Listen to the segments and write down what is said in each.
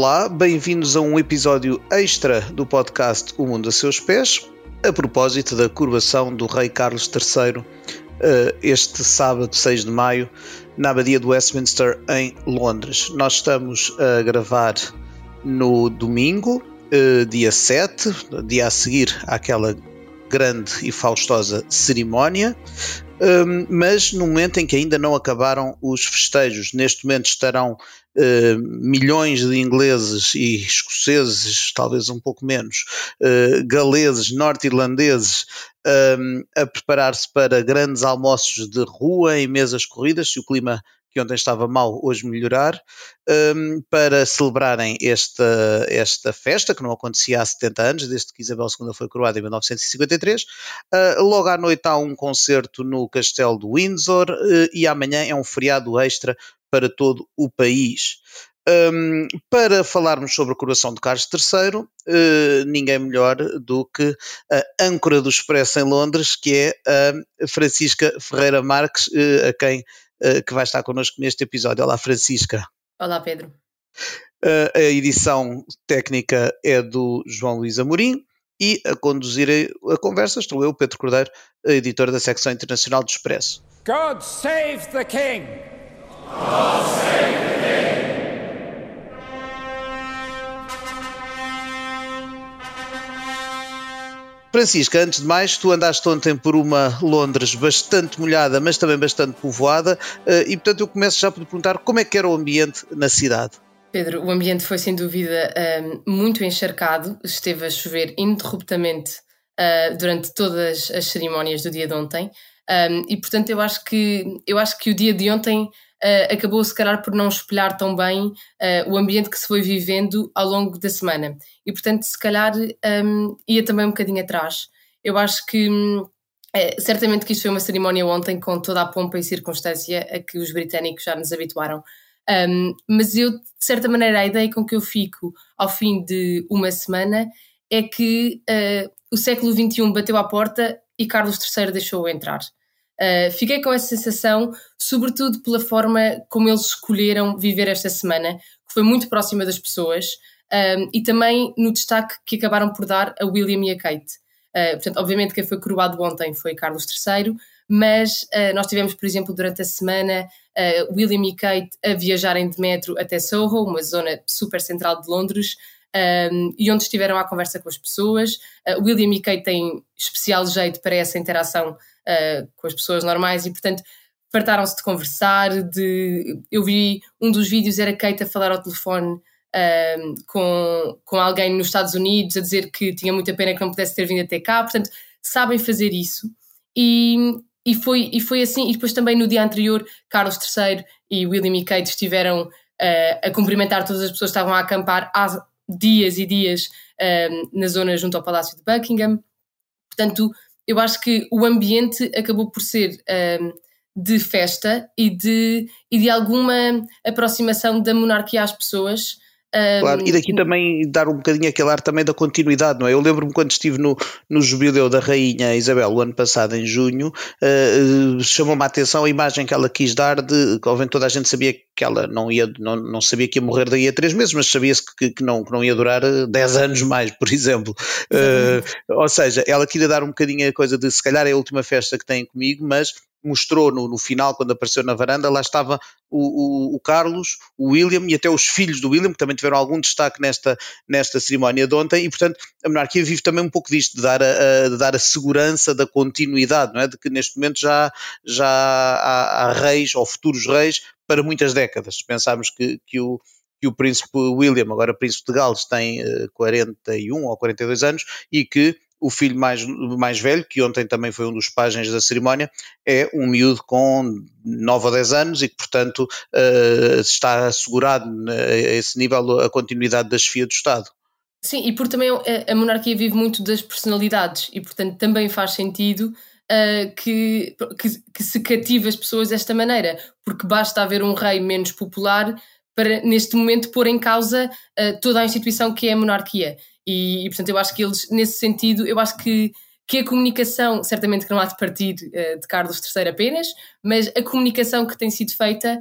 Olá, bem-vindos a um episódio extra do podcast O Mundo a Seus Pés, a propósito da coroação do Rei Carlos III, eh, este sábado 6 de maio, na Abadia de Westminster, em Londres. Nós estamos a gravar no domingo, eh, dia 7, dia a seguir àquela grande e faustosa cerimónia, um, mas no momento em que ainda não acabaram os festejos. Neste momento estarão uh, milhões de ingleses e escoceses, talvez um pouco menos, uh, galeses, norte-irlandeses, um, a preparar-se para grandes almoços de rua em mesas corridas, se o clima que ontem estava mal, hoje melhorar, um, para celebrarem esta, esta festa, que não acontecia há 70 anos, desde que Isabel II foi coroada em 1953. Uh, logo à noite há um concerto no Castelo de Windsor uh, e amanhã é um feriado extra para todo o país. Um, para falarmos sobre a coroação de Carlos III, uh, ninguém melhor do que a âncora do Expresso em Londres, que é a Francisca Ferreira Marques, uh, a quem uh, que vai estar connosco neste episódio. Olá, Francisca. Olá, Pedro. a edição técnica é do João Luís Amorim e a conduzir a, a conversa estou eu, Pedro Cordeiro, editor da secção internacional do Expresso. God save the King! Francisca, antes de mais, tu andaste ontem por uma Londres bastante molhada, mas também bastante povoada, eh, e portanto eu começo já por te perguntar como é que era o ambiente na cidade. Pedro, o ambiente foi sem dúvida um, muito encharcado, esteve a chover ininterruptamente uh, durante todas as cerimónias do dia de ontem, e portanto eu acho que eu acho que o dia de ontem uh, acabou se calhar por não espelhar tão bem uh, o ambiente que se foi vivendo ao longo da semana. E portanto, se calhar um, ia também um bocadinho atrás. Eu acho que um, é, certamente que isto foi uma cerimónia ontem com toda a pompa e circunstância a que os britânicos já nos habituaram. Um, mas eu, de certa maneira, a ideia com que eu fico ao fim de uma semana é que uh, o século XXI bateu à porta e Carlos III deixou-o entrar. Uh, fiquei com essa sensação, sobretudo pela forma como eles escolheram viver esta semana, que foi muito próxima das pessoas, um, e também no destaque que acabaram por dar a William e a Kate. Uh, portanto, obviamente quem foi coroado ontem foi Carlos III, mas uh, nós tivemos, por exemplo, durante a semana, William e Kate a viajarem de metro até Soho, uma zona super central de Londres, um, e onde estiveram à conversa com as pessoas. William e Kate têm especial jeito para essa interação uh, com as pessoas normais e, portanto, fartaram-se de conversar. De... Eu vi um dos vídeos, era Kate a falar ao telefone um, com, com alguém nos Estados Unidos, a dizer que tinha muita pena que não pudesse ter vindo até cá. Portanto, sabem fazer isso. E, e, foi, e foi assim. E depois também no dia anterior, Carlos III e William e Kate estiveram uh, a cumprimentar todas as pessoas que estavam a acampar há dias e dias um, na zona junto ao Palácio de Buckingham. Portanto, eu acho que o ambiente acabou por ser um, de festa e de, e de alguma aproximação da monarquia às pessoas. Claro, e daqui também dar um bocadinho aquele ar também da continuidade, não é? Eu lembro-me quando estive no, no jubileu da Rainha Isabel o ano passado, em junho, uh, chamou-me a atenção a imagem que ela quis dar de que, toda a gente sabia que ela não ia, não, não sabia que ia morrer daí a três meses, mas sabia-se que, que, não, que não ia durar 10 eh, anos mais, por exemplo. Uh, ou seja, ela queria dar um bocadinho a coisa de se calhar é a última festa que tem comigo, mas mostrou no, no, final, quando apareceu na varanda, lá estava o, o, o, Carlos, o William e até os filhos do William, que também tiveram algum destaque nesta, nesta cerimónia de ontem, e portanto a monarquia vive também um pouco disto, de dar a, de dar a segurança da continuidade, não é? de que neste momento já, já há, há reis ou futuros reis para muitas décadas. Se pensarmos que, que o que o príncipe William, agora príncipe de Gales, tem 41 eh, ou 42 anos e que o filho mais, mais velho, que ontem também foi um dos pajens da cerimónia, é um miúdo com 9 ou 10 anos e que, portanto, uh, está assegurado a esse nível a continuidade da chefia do Estado. Sim, e porque também a monarquia vive muito das personalidades e, portanto, também faz sentido uh, que, que, que, se cative as pessoas desta maneira, porque basta haver um rei menos popular para, neste momento, pôr em causa uh, toda a instituição que é a monarquia. E, e, portanto, eu acho que eles, nesse sentido, eu acho que, que a comunicação, certamente que não há de partir uh, de Carlos III apenas, mas a comunicação que tem sido feita,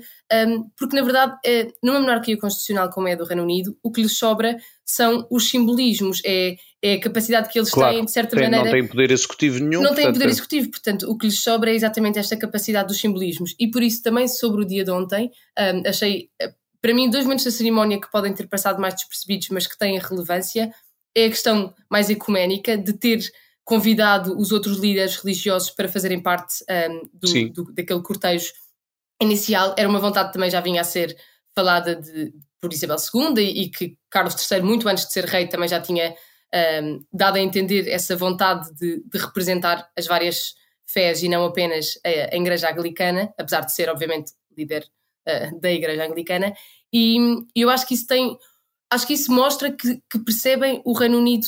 um, porque na verdade, uh, numa monarquia constitucional como é a do Reino Unido, o que lhes sobra são os simbolismos, é, é a capacidade que eles claro, têm, de certa tem, maneira. Não têm poder executivo nenhum. Não têm poder é- executivo, portanto, o que lhes sobra é exatamente esta capacidade dos simbolismos. E por isso, também sobre o dia de ontem, um, achei, eh, para mim, dois momentos da cerimónia que podem ter passado mais despercebidos, mas que têm relevância, é a questão mais ecuménica de ter convidado os outros líderes religiosos para fazerem parte um, do, do, daquele cortejo inicial. Era uma vontade que também já vinha a ser falada de, por Isabel II e, e, que Carlos III, muito antes de ser rei, também já tinha um, dado a entender essa vontade de, de, representar as várias fés e não apenas a, a Igreja Anglicana, apesar de ser, obviamente, líder uh, da Igreja Anglicana. E eu acho que isso tem. Acho que isso mostra que, que percebem o Reino Unido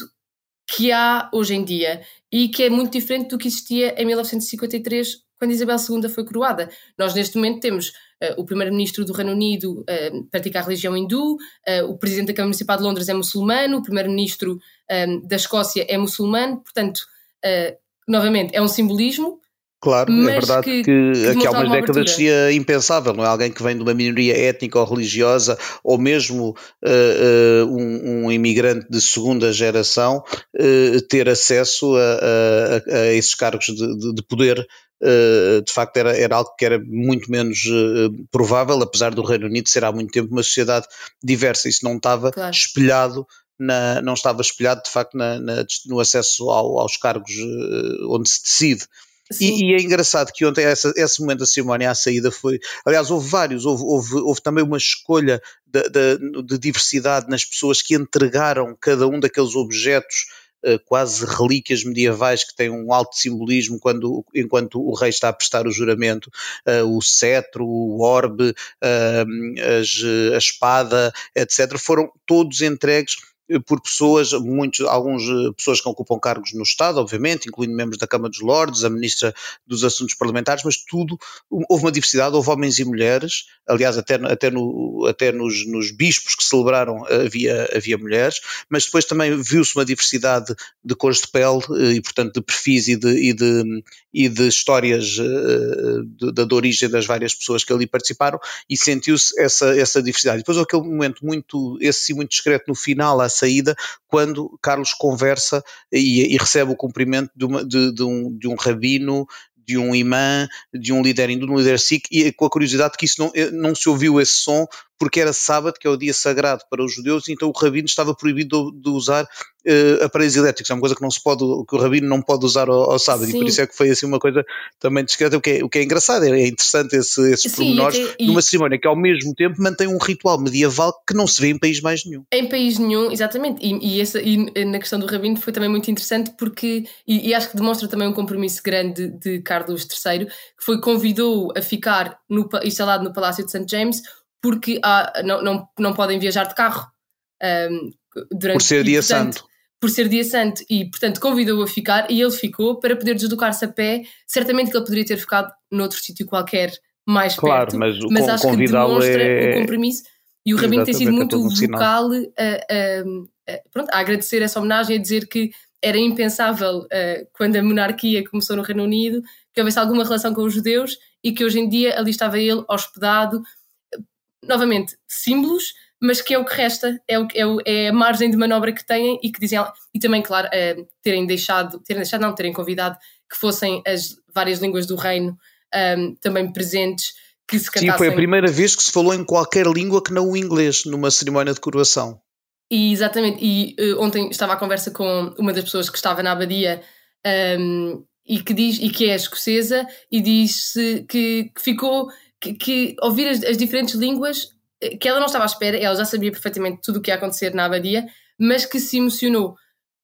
que há hoje em dia e que é muito diferente do que existia em 1953, quando Isabel II foi coroada. Nós, neste momento, temos uh, o primeiro-ministro do Reino Unido uh, pratica a religião hindu, uh, o presidente da Câmara Municipal de Londres é muçulmano, o primeiro-ministro da Escócia é muçulmano, portanto, novamente, é um simbolismo. Claro, é verdade que, que, que aqui há umas décadas seria impensável, não é? Alguém que vem de uma minoria étnica ou religiosa, ou mesmo uh, uh, um, um, imigrante de segunda geração, uh, ter acesso a, a, a, esses cargos de, de, de poder de facto era, era algo que era muito menos provável, apesar do Reino Unido ser há muito tempo uma sociedade diversa. Isso não estava claro. espelhado na, não estava espelhado de facto na, na, no acesso ao, aos cargos onde se decide. E, e, é engraçado que ontem essa, esse momento da cerimónia à saída foi. Aliás, houve vários, houve, houve, houve também uma escolha de, de, de, diversidade nas pessoas que entregaram cada um daqueles objetos. Uh, quase relíquias medievais que têm um alto simbolismo quando, enquanto o rei está a prestar o juramento, uh, o cetro, o orbe, uh, as, a espada, etc., foram todos entregues por pessoas, muitos, alguns eh, pessoas que ocupam cargos no Estado, obviamente, incluindo membros da Câmara dos Lordes, a Ministra dos Assuntos Parlamentares, mas tudo, houve uma diversidade, houve homens e mulheres, aliás, até, até, no, até nos, nos bispos que celebraram havia, havia mulheres, mas depois também viu-se uma diversidade de cores de pele eh, e, portanto, de perfis e de, e de, e de histórias eh, da origem das várias pessoas que ali participaram e sentiu-se essa, essa diversidade. Depois aquele momento muito, esse muito discreto no final, à saída, quando Carlos conversa e, e recebe o cumprimento de, uma, de, de, um, de um rabino de um imã, de um líder hindu, de um líder sikh, e com a curiosidade que isso não, eh, não se ouviu esse som porque era sábado, que é o dia sagrado para os judeus, então o rabino estava proibido de, de usar uh, aparelhos elétricos, é uma coisa que não se pode, que o rabino não pode usar ao, ao sábado, Sim. e por isso é que foi assim uma coisa também discreta, o que é, o que é engraçado, é, é interessante esse, esses Sim, pormenores até, numa cerimónia que ao mesmo tempo mantém um ritual medieval que não se vê em país mais nenhum. Em país nenhum, exatamente, e, e, essa, e na questão do rabino foi também muito interessante porque, e, e acho que demonstra também um compromisso grande de, de Carlos III, que foi convidou a ficar no, instalado no Palácio de St. James porque há, não, não, não podem viajar de carro. Um, durante, por ser e, dia portanto, santo. Por ser dia santo. E, portanto, convidou-o a ficar e ele ficou para poder deslocar-se a pé. Certamente que ele poderia ter ficado noutro sítio qualquer mais claro, perto. Mas, mas acho que demonstra é... o compromisso. E o Rabino tem sido muito é vocal a, a, a, pronto, a agradecer essa homenagem, a dizer que era impensável uh, quando a monarquia começou no Reino Unido que houvesse alguma relação com os judeus e que hoje em dia ali estava ele hospedado novamente, símbolos, mas que é o que resta, é, o, é, o, é a margem de manobra que têm e que dizem, e também, claro, é, terem deixado, terem deixado, não, terem convidado que fossem as várias línguas do reino um, também presentes, que se cantassem... Sim, foi a primeira vez que se falou em qualquer língua que não o inglês, numa cerimónia de coroação. E, exatamente, e uh, ontem estava à conversa com uma das pessoas que estava na abadia um, e que diz, e que é escocesa, e disse que, que ficou que, que ouvir as, as, diferentes línguas, eh, que ela não estava à espera, ela já sabia perfeitamente tudo o que ia acontecer na abadia, mas que se emocionou.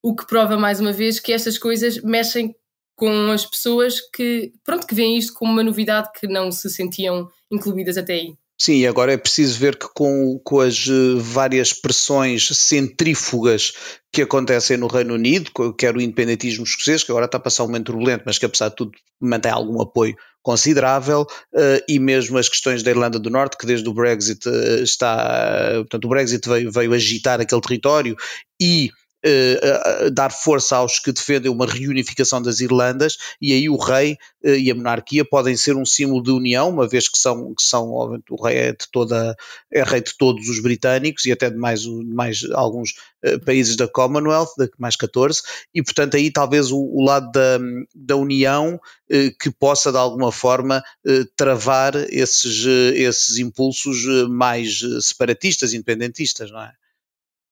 O que prova mais uma vez que estas coisas mexem com as pessoas que, pronto, que veem isto como uma novidade que não se sentiam incluídas até aí. Sim, agora é preciso ver que com, com as eh, várias pressões centrífugas que acontecem no Reino Unido, quer o independentismo escocês, que agora está a passar um momento turbulento, mas que apesar de tudo mantém algum apoio considerável, uh, e mesmo as questões da Irlanda do Norte, que desde o Brexit uh, está, portanto o Brexit veio, veio agitar aquele território e uh, dar força aos que defendem uma reunificação das Irlandas, e aí o rei uh, e a monarquia podem ser um símbolo de união, uma vez que são, que são o rei é de toda é rei de todos os britânicos e até de mais, mais alguns uh, países da Commonwealth, de mais 14, e portanto aí talvez o, o lado da, da união que possa de alguma forma travar esses, esses impulsos mais separatistas, independentistas, não é?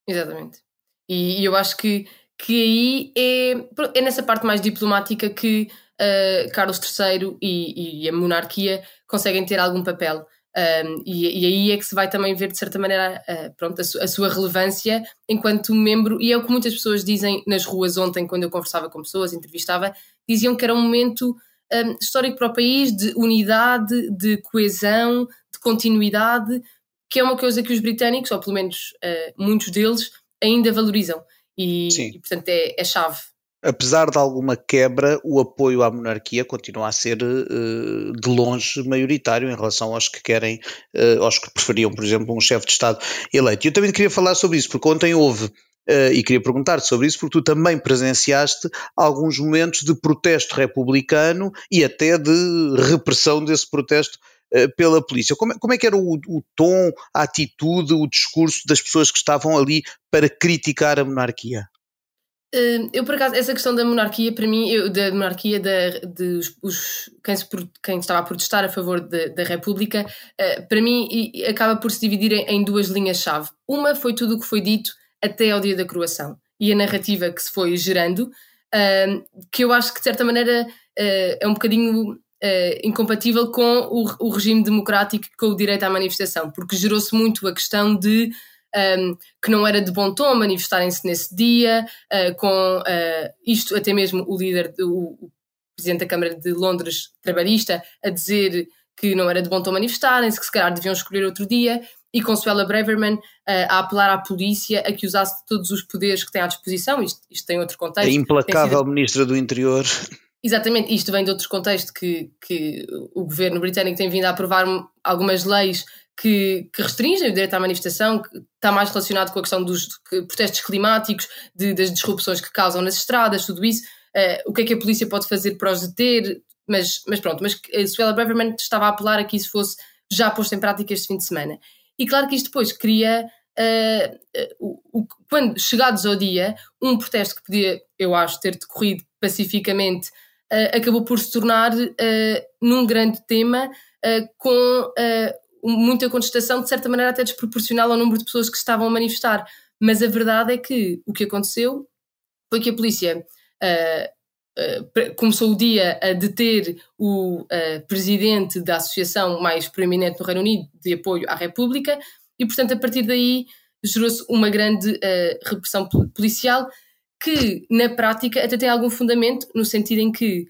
Exatamente. E, e eu acho que, que aí é, é nessa parte mais diplomática que uh, Carlos III e, e, a monarquia conseguem ter algum papel. Um, e, e, aí é que se vai também ver, de certa maneira, uh, pronto, a, su, a, sua relevância enquanto membro, e é o que muitas pessoas dizem nas ruas ontem, quando eu conversava com pessoas, entrevistava, diziam que era um momento um, histórico para o país de unidade, de coesão, de continuidade, que é uma coisa que os britânicos, ou pelo menos uh, muitos deles, ainda valorizam. E, e portanto, é, é chave apesar de alguma quebra, o apoio à monarquia continua a ser uh, de longe maioritário em relação aos que querem, uh, aos que preferiam, por exemplo, um chefe de Estado eleito. E eu também queria falar sobre isso, porque ontem houve. Uh, e queria perguntar-te sobre isso, porque tu também presenciaste alguns momentos de protesto republicano e até de repressão desse protesto eh, pela polícia. Como, é, como é que era o, o, tom, a atitude, o discurso das pessoas que estavam ali para criticar a monarquia? Eh, eu, por acaso, essa questão da monarquia, para mim, eu, da monarquia, da, de os, quem, se, quem, estava a protestar a favor de, da República, eh, para mim, acaba por se dividir em, em duas linhas-chave. Uma foi tudo o que foi dito até ao dia da coroação e a narrativa que se foi gerando, que eu acho que, de certa maneira, é um bocadinho uh, incompatível com o, o, regime democrático com o direito à manifestação, porque gerou-se muito a questão de um, ehm, que não era de bom tom manifestarem-se nesse dia, uh, com uh, isto até mesmo o líder, do, o presidente da Câmara de Londres, trabalhista, a dizer que não era de bom tom manifestarem-se, que se calhar deviam escolher outro dia, e Consuela Braverman uh, a apelar à polícia a que usasse todos os poderes que tem à disposição, isto, isto tem outro contexto. A implacável sido... ministra do Interior Exatamente, isto vem de outros contextos que, que o governo britânico tem vindo a aprovar algumas leis que, que, restringem o direito à manifestação, que está mais relacionado com a questão dos protestos climáticos, de, das disrupções que causam nas estradas, tudo isso. Uh, o que é que a polícia pode fazer para os deter? Mas, mas pronto, mas a Suella Braverman estava a apelar a que isso fosse já posto em prática este fim de semana. E claro que isto depois cria, uh, uh, quando chegados ao dia, um protesto que podia, eu acho, ter decorrido pacificamente uh, acabou por se tornar uh, num grande tema uh, com muita contestação, de certa maneira até desproporcional ao número de pessoas que estavam a manifestar. Mas a verdade é que o que aconteceu foi que a polícia começou o dia a deter o presidente da associação mais proeminente no Reino Unido de apoio à República e, portanto, a partir daí gerou-se uma grande repressão policial que na prática até tem algum fundamento, no sentido em que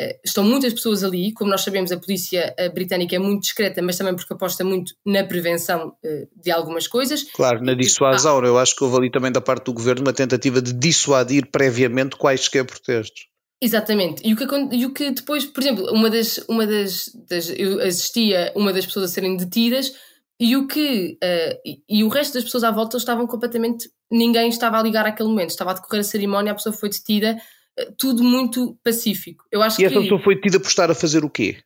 uh, estão muitas pessoas ali, como nós sabemos, a polícia uh, britânica é muito discreta, mas também porque aposta muito na prevenção uh, de algumas coisas. Claro, na dissuasão, ah, eu acho que houve ali também da parte do governo uma tentativa de dissuadir previamente quaisquer protestos. Exatamente. E o, que, e o que depois, por exemplo, uma das, uma das, das eu assistia uma das pessoas a serem detidas e o que uh, e, e, o resto das pessoas à volta estavam completamente ninguém estava a ligar àquele momento, estava a decorrer a cerimónia, a pessoa foi detida, uh, tudo muito pacífico. Eu acho e essa pessoa foi detida por estar a fazer o quê?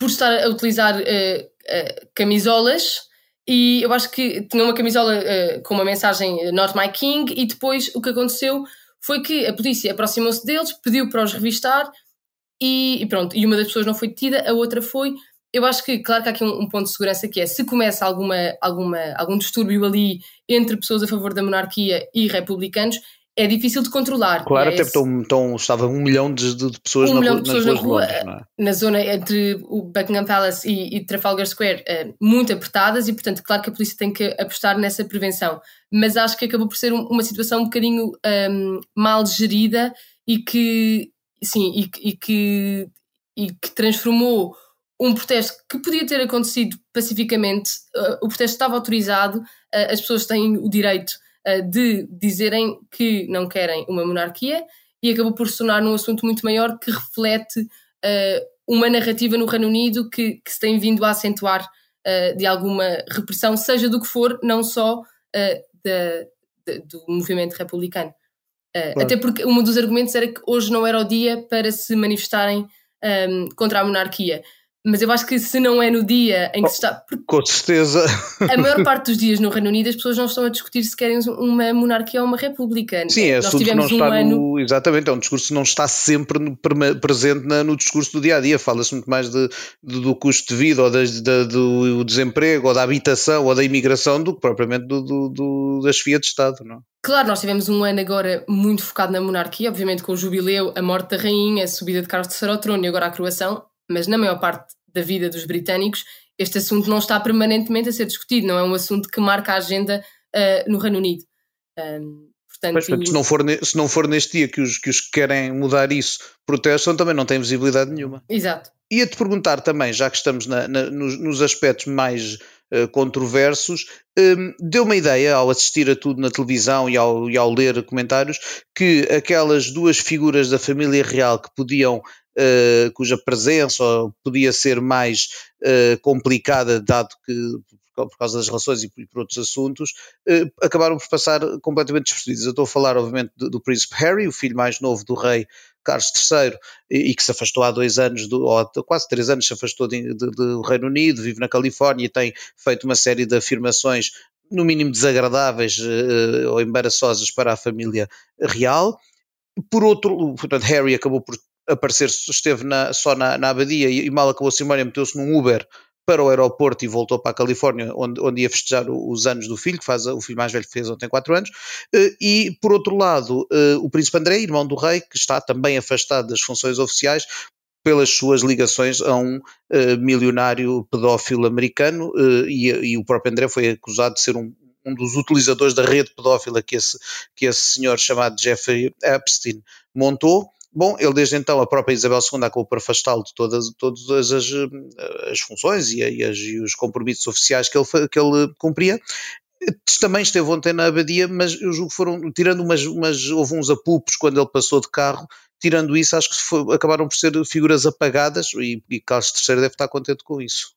Por estar a utilizar uh, camisolas e eu acho que tinha uma camisola com uma mensagem Not My King e depois o que aconteceu foi que a polícia aproximou-se deles, pediu para os revistar e, e, pronto, e uma das pessoas não foi detida, a outra foi, eu acho que, claro que há aqui um, um, ponto de segurança que é se começa alguma, alguma, algum distúrbio ali entre pessoas a favor da monarquia e republicanos, é difícil de controlar. Claro, é até porque estão, estava um milhão de, de pessoas, um na, milhão de pessoas na rua, Londres, é? na zona entre o Buckingham Palace e, e Trafalgar Square, uh, muito apertadas, e portanto, claro que a polícia tem que apostar nessa prevenção. Mas acho que acabou por ser um, uma situação um bocadinho um, mal gerida e que, sim, e, e, que, e que transformou um protesto que podia ter acontecido pacificamente, uh, o protesto estava autorizado, uh, as pessoas têm o direito uh, de dizerem que não querem uma monarquia e acabou por se tornar num assunto muito maior que reflete uma narrativa no Reino Unido que, que, se tem vindo a acentuar de alguma repressão, seja do que for, não só da, da, do movimento republicano. claro. Até porque um dos argumentos era que hoje não era o dia para se manifestarem um, contra a monarquia. Mas eu acho que se não é no dia em que se está. Com certeza. A maior parte dos dias no Reino Unido as pessoas não estão a discutir se querem uma monarquia ou uma república. Sim, é não está um ano... no. Exatamente, é um discurso que não está sempre no, presente na, no discurso do dia a dia. Fala-se muito mais de, de, do custo de vida, ou de, de, do desemprego, ou da habitação, ou da imigração, do que propriamente do, do, do da chefia de Estado, não? Claro, nós tivemos um ano agora muito focado na monarquia, obviamente com o jubileu, a morte da rainha, a subida de Carlos III ao trono e agora a coroação, mas na maior parte da vida dos britânicos, este assunto não está permanentemente a ser discutido, não é um assunto que marca a agenda uh, no Reino Unido. Um, portanto, Mas, se, não for, se não for neste dia que os, que os que querem mudar isso protestam, também não têm visibilidade nenhuma. Exato. Ia-te perguntar também, já que estamos na, na, nos, nos, aspectos mais uh, controversos, um, deu uma ideia ao assistir a tudo na televisão e ao, e ao ler comentários que aquelas duas figuras da família real que podiam uh, cuja presença podia ser mais uh, complicada, dado que por causa das relações e por outros assuntos, uh, acabaram por passar completamente despercebidos. Eu estou a falar, obviamente, do, do, príncipe Harry, o filho mais novo do rei Carlos III, e, e que se afastou há dois anos, do, ou quase três anos, se afastou do Reino Unido, vive na Califórnia e tem feito uma série de afirmações no mínimo desagradáveis ou embaraçosas para a família real. Por outro, portanto, Harry acabou por aparecer, esteve na, só na, na abadia e, e mal acabou a cerimónia, meteu-se num Uber para o aeroporto e voltou para a Califórnia, onde, onde ia festejar os anos do filho, que faz o filho mais velho que fez ontem 4 anos. Eh, e, por outro lado, eh, o príncipe André, irmão do rei, que está também afastado das funções oficiais pelas suas ligações a um uh, milionário pedófilo americano, e, e, o próprio André foi acusado de ser um, um dos utilizadores da rede pedófila que esse, que esse senhor chamado Jeffrey Epstein montou. Bom, ele desde então, a própria Isabel II acabou por afastá-lo de todas, todas as, eh, as funções e, as, e, os compromissos oficiais que ele, que ele cumpria. Também esteve ontem na abadia, mas eu julgo que foram, tirando umas, umas houve uns apupos quando ele passou de carro, tirando isso, acho que foi, acabaram por ser figuras apagadas e, e Carlos III deve estar contente com isso.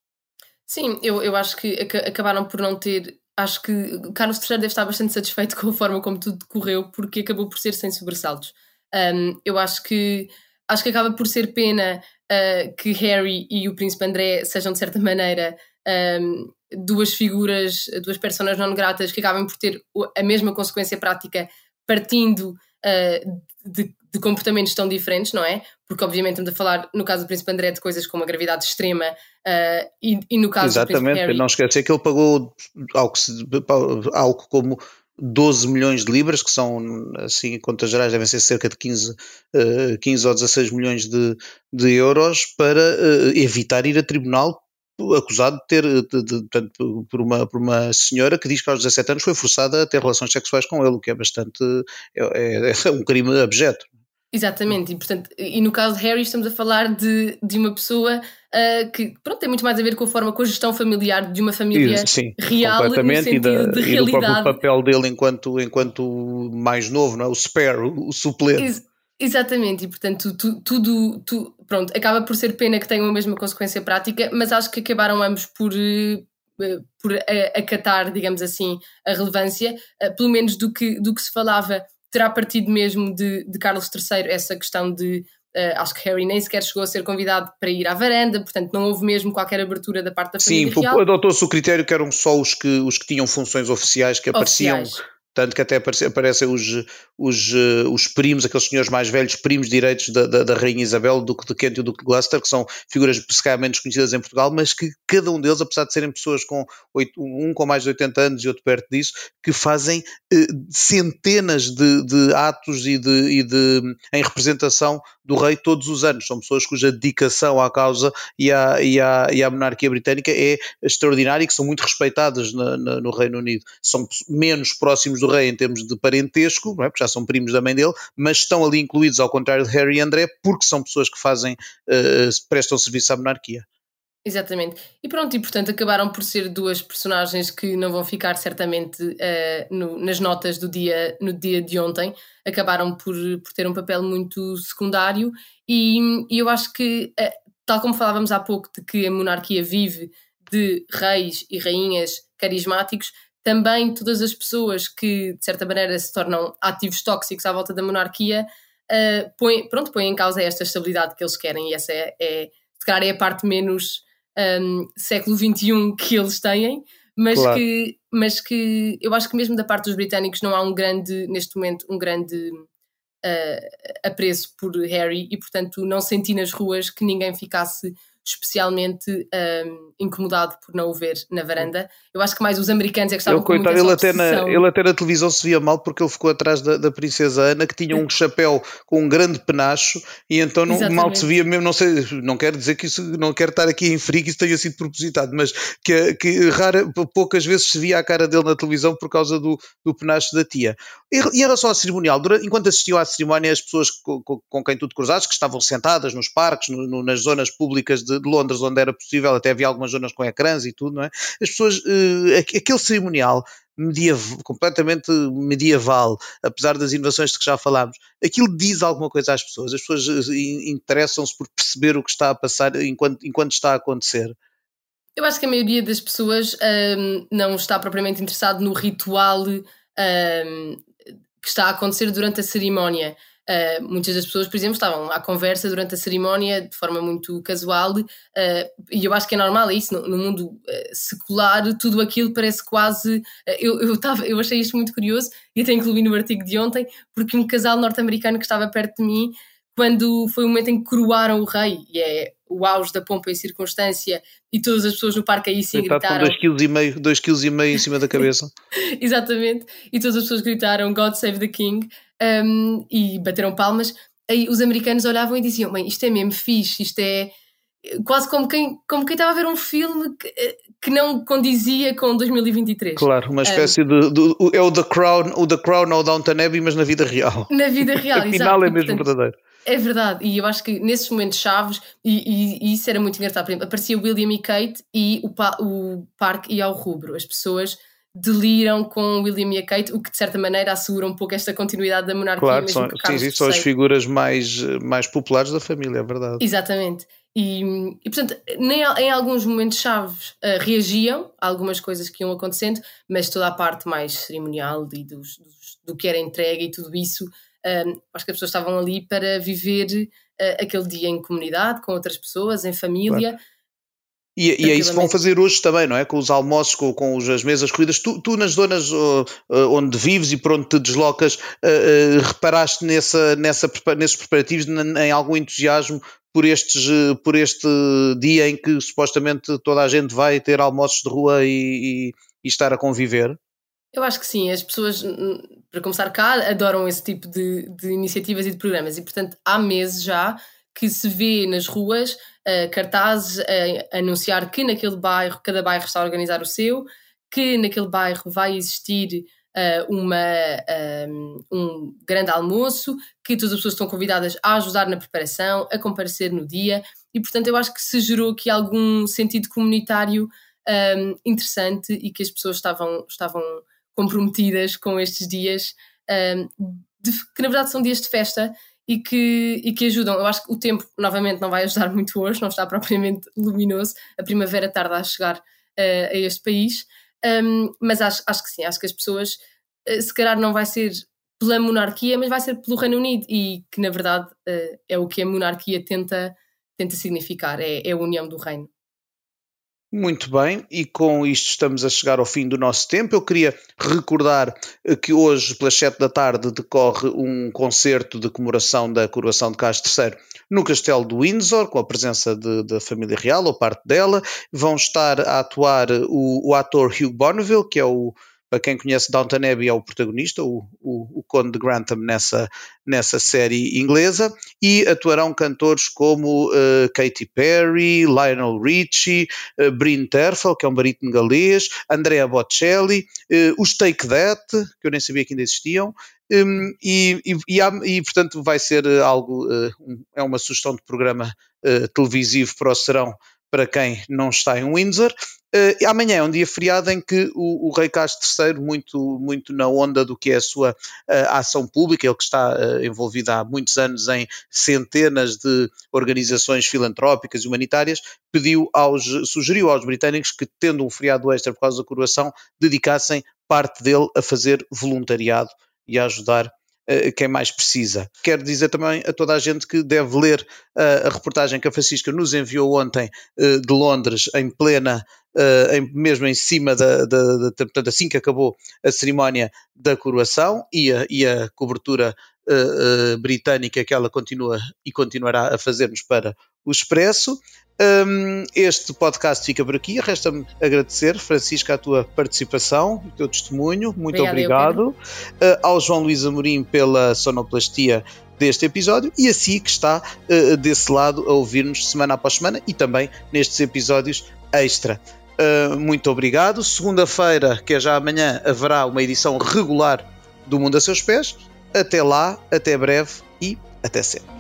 Sim, eu, eu acho que acabaram por não ter. Acho que Carlos III deve estar bastante satisfeito com a forma como tudo decorreu, porque acabou por ser sem sobressaltos. Um, eu acho que acho que acaba por ser pena uh, que Harry e o príncipe André sejam de certa maneira um, duas figuras, duas personas não gratas que acabem por ter a mesma consequência prática partindo uh, de, de, comportamentos tão diferentes, não é? Porque obviamente estamos a falar no caso do príncipe André de coisas como a gravidade extrema uh, e, e, no caso Exatamente, do príncipe Harry, não esquecer que ele pagou algo, algo como 12 milhões de libras, que são, assim, em contas gerais, devem ser cerca de 15, uh, 15 ou 16 milhões de, de euros, para uh, evitar ir a tribunal acusado de ter, de, de, de, por, uma, por uma senhora que diz que aos 17 anos foi forçada a ter relações sexuais com ele, o que é bastante, é, é, é um crime abjeto. Exatamente, e portanto, e no caso de Harry estamos a falar de, de uma pessoa uh, que pronto, tem muito mais a ver com a forma, com a gestão familiar de uma família Sim, real completamente, no sentido e, da, de e realidade. do próprio papel dele enquanto, enquanto mais novo, não é? o spare, o suplente. Ex exatamente, e portanto tu, tudo, tu, pronto, acaba por ser pena que tenham a mesma consequência prática, mas acho que acabaram ambos por eh, por acatar, digamos assim, a relevância, eh, pelo menos do que, do que se falava terá partido mesmo de, de Carlos III essa questão de Uh, acho que Harry nem sequer chegou a ser convidado para ir à varanda, portanto não houve mesmo qualquer abertura da parte da família Sim, adotou-se o critério que eram só os que, os que tinham funções oficiais que apareciam. oficiais tanto que até aparecem os, os, eh, os primos, aqueles senhores mais velhos, primos direitos da, da, da Rainha Isabel, do Duque de Kent e do Duque de Gloucester, que são figuras menos conhecidas em Portugal, mas que cada um deles, apesar de serem pessoas com 8, um com mais de 80 anos e outro perto disso, que fazem eh, centenas de, de atos e de, e de, em representação do rei todos os anos. São pessoas cuja dedicação à causa e à, e à, e à monarquia britânica é extraordinária e que são muito respeitadas na, na, no Reino Unido. São menos próximos do rei em termos de parentesco, é? porque já são primos da mãe dele, mas estão ali incluídos, ao contrário de Harry e André, porque são pessoas que fazem, uh, prestam serviço à monarquia. Exatamente. E pronto, e portanto acabaram por ser duas personagens que não vão ficar certamente uh, no, nas notas do dia, no dia de ontem. Acabaram por, por ter um papel muito secundário e, e eu acho que, uh, tal como falávamos há pouco de que a monarquia vive de reis e rainhas carismáticos, também todas as pessoas que, de certa maneira, se tornam ativos tóxicos à volta da monarquia, uh, põem, pronto, põem em causa esta estabilidade que eles querem, e essa é, é se calhar, é a parte menos um, século XXI que eles têm, mas, claro. que, mas que eu acho que mesmo da parte dos britânicos não há um grande, neste momento, um grande uh, apreço por Harry e, portanto, não senti nas ruas que ninguém ficasse especialmente um, incomodado por não o ver na varanda. Eu acho que mais os americanos é que estavam ele, com coitado, ele até, na, ele até na televisão se via mal porque ele ficou atrás da, da princesa Ana que tinha um chapéu com um grande penacho e então não, mal se via mesmo, não sei, não quero dizer que isso, não quero estar aqui a inferir que isso tenha sido propositado, mas que, que rara, poucas vezes se via a cara dele na televisão por causa do, do penacho da tia. E em relação ao cerimonial, durante, enquanto assistiam à cerimónia, as pessoas com, com, com quem tu te cruzaste, que estavam sentadas nos parques, no, no, nas zonas públicas de, de, Londres, onde era possível, até havia algumas zonas com ecrãs e tudo, não é? As pessoas, uh, aquele cerimonial medieval, completamente medieval, apesar das inovações de que já falámos, aquilo diz alguma coisa às pessoas. As pessoas eh, interessam-se por perceber o que está a passar enquanto, enquanto está a acontecer. Eu acho que a maioria das pessoas um, não está propriamente interessado no ritual um, que está a acontecer durante a cerimónia. Uh, muitas das pessoas, por exemplo, estavam à conversa durante a cerimónia de forma muito casual, uh, e eu acho que é normal, é isso, no, no mundo uh, secular, tudo aquilo parece quase. eu, eu, tava, eu achei isto muito curioso e até incluí no artigo de ontem, porque um casal norte-americano que estava perto de mim, quando foi o momento em que coroaram o rei, e é o auge da pompa e circunstância, e todas as pessoas no parque aí sim gritaram. 2,5 kg, dois quilos e meio em cima da cabeça. Exatamente, e todas as pessoas gritaram God Save the King um, e bateram palmas. Aí os americanos olhavam e diziam: Bem, isto é mesmo fixe, isto é quase como quem, como quem estava a ver um filme que, que não condizia com 2023. Claro, uma espécie um, de, de, É o The Crown, o The Crown ou Downton Abbey, mas na vida real. Na vida real, Afinal é mesmo portanto, verdadeiro. É verdade, e eu acho que nesses momentos chaves, e, e, e, isso era muito engraçado, por exemplo, aparecia William e Kate e o, o parque ia ao rubro. As pessoas deliram com William e a Kate, o que de certa maneira assegura um pouco esta continuidade da monarquia. Claro, mesmo são, sim, sim, são as figuras mais, mais populares da família, é verdade. Exatamente. E, e portanto, nem, em alguns momentos chaves uh, reagiam a algumas coisas que iam acontecendo, mas toda a parte mais cerimonial e dos, dos, do que era entregue e tudo isso, uh, acho que as pessoas estavam ali para viver uh, aquele dia em comunidade, com outras pessoas, em família. Claro e, e é isso que vão fazer hoje também, não é? Com os almoços, com, com as mesas corridas. Tu, tu nas zonas uh, uh, onde vives e por onde te deslocas, uh, reparaste nessa, nessa, nesses preparativos, em algum entusiasmo por, estes, por este dia em que supostamente toda a gente vai ter almoços de rua e, e, e estar a conviver? Eu acho que sim, as pessoas, para começar cá, adoram esse tipo de, de iniciativas e de programas e, portanto, há meses já que se vê nas ruas uh, cartazes a anunciar que naquele bairro, cada bairro está a organizar o seu, que naquele bairro vai existir uh, uma, um, um, grande almoço, que todas as pessoas estão convidadas a ajudar na preparação, a comparecer no dia, e portanto eu acho que se gerou aqui algum sentido comunitário um, interessante e que as pessoas estavam, estavam comprometidas com estes dias, um, de, que na verdade são dias de festa e que, e que ajudam. Eu acho que o tempo, novamente, não vai ajudar muito hoje, não está propriamente luminoso, a primavera tarda a chegar uh, a este país, um, mas acho, acho que sim, acho que as pessoas, uh, se calhar não vai ser pela monarquia, mas vai ser pelo Reino Unido, e que na verdade uh, é o que a monarquia tenta, tenta significar, é, é a união do reino. Muito bem, e com isto estamos a chegar ao fim do nosso tempo. Eu queria recordar eh, que hoje, pelas 7 da tarde, decorre um concerto de comemoração da coroação de Carlos III no Castelo de Windsor, com a presença da família real, ou parte dela. Vão estar a atuar o, o ator Hugh Bonneville, que é o para quem conhece Downton Abbey é o protagonista, o, o, o Conde Grantham nessa, nessa série inglesa, e atuarão cantores como uh, Katy Perry, Lionel Richie, uh, Bryn Terfel, que é um barítono galês, Andrea Bocelli, uh, os Take That, que eu nem sabia que ainda existiam, um, e, e, e, há, e, portanto vai ser algo, uh, um, é uma sugestão de programa televisivo para o serão para quem não está em Windsor. Uh, amanhã é um dia feriado em que o, o, Rei Carlos III, muito, muito na onda do que é a sua uh, ação pública, ele que está uh, envolvido há muitos anos em centenas de organizações filantrópicas e humanitárias, pediu aos, sugeriu aos britânicos que, tendo um feriado extra por causa da coroação, dedicassem parte dele a fazer voluntariado e a ajudar quem mais precisa. Quero dizer também a toda a gente que deve ler uh, a reportagem que a Francisca nos enviou ontem uh, de Londres, em plena, em, mesmo em cima da, da, da, portanto, assim que acabou a cerimónia da coroação e a, e a cobertura britânica que ela continua e continuará a fazer-nos para o Expresso. Um, este podcast fica por aqui. Resta-me agradecer, Francisca, a tua participação, o teu testemunho. Muito obrigado. uh, ao João Luís Amorim pela sonoplastia deste episódio e a si que está uh, desse lado a ouvir-nos semana após semana e também nestes episódios extra. Uh, muito obrigado. Segunda-feira, que é já amanhã, haverá uma edição regular do Mundo a Seus Pés. Até lá, até breve e até sempre.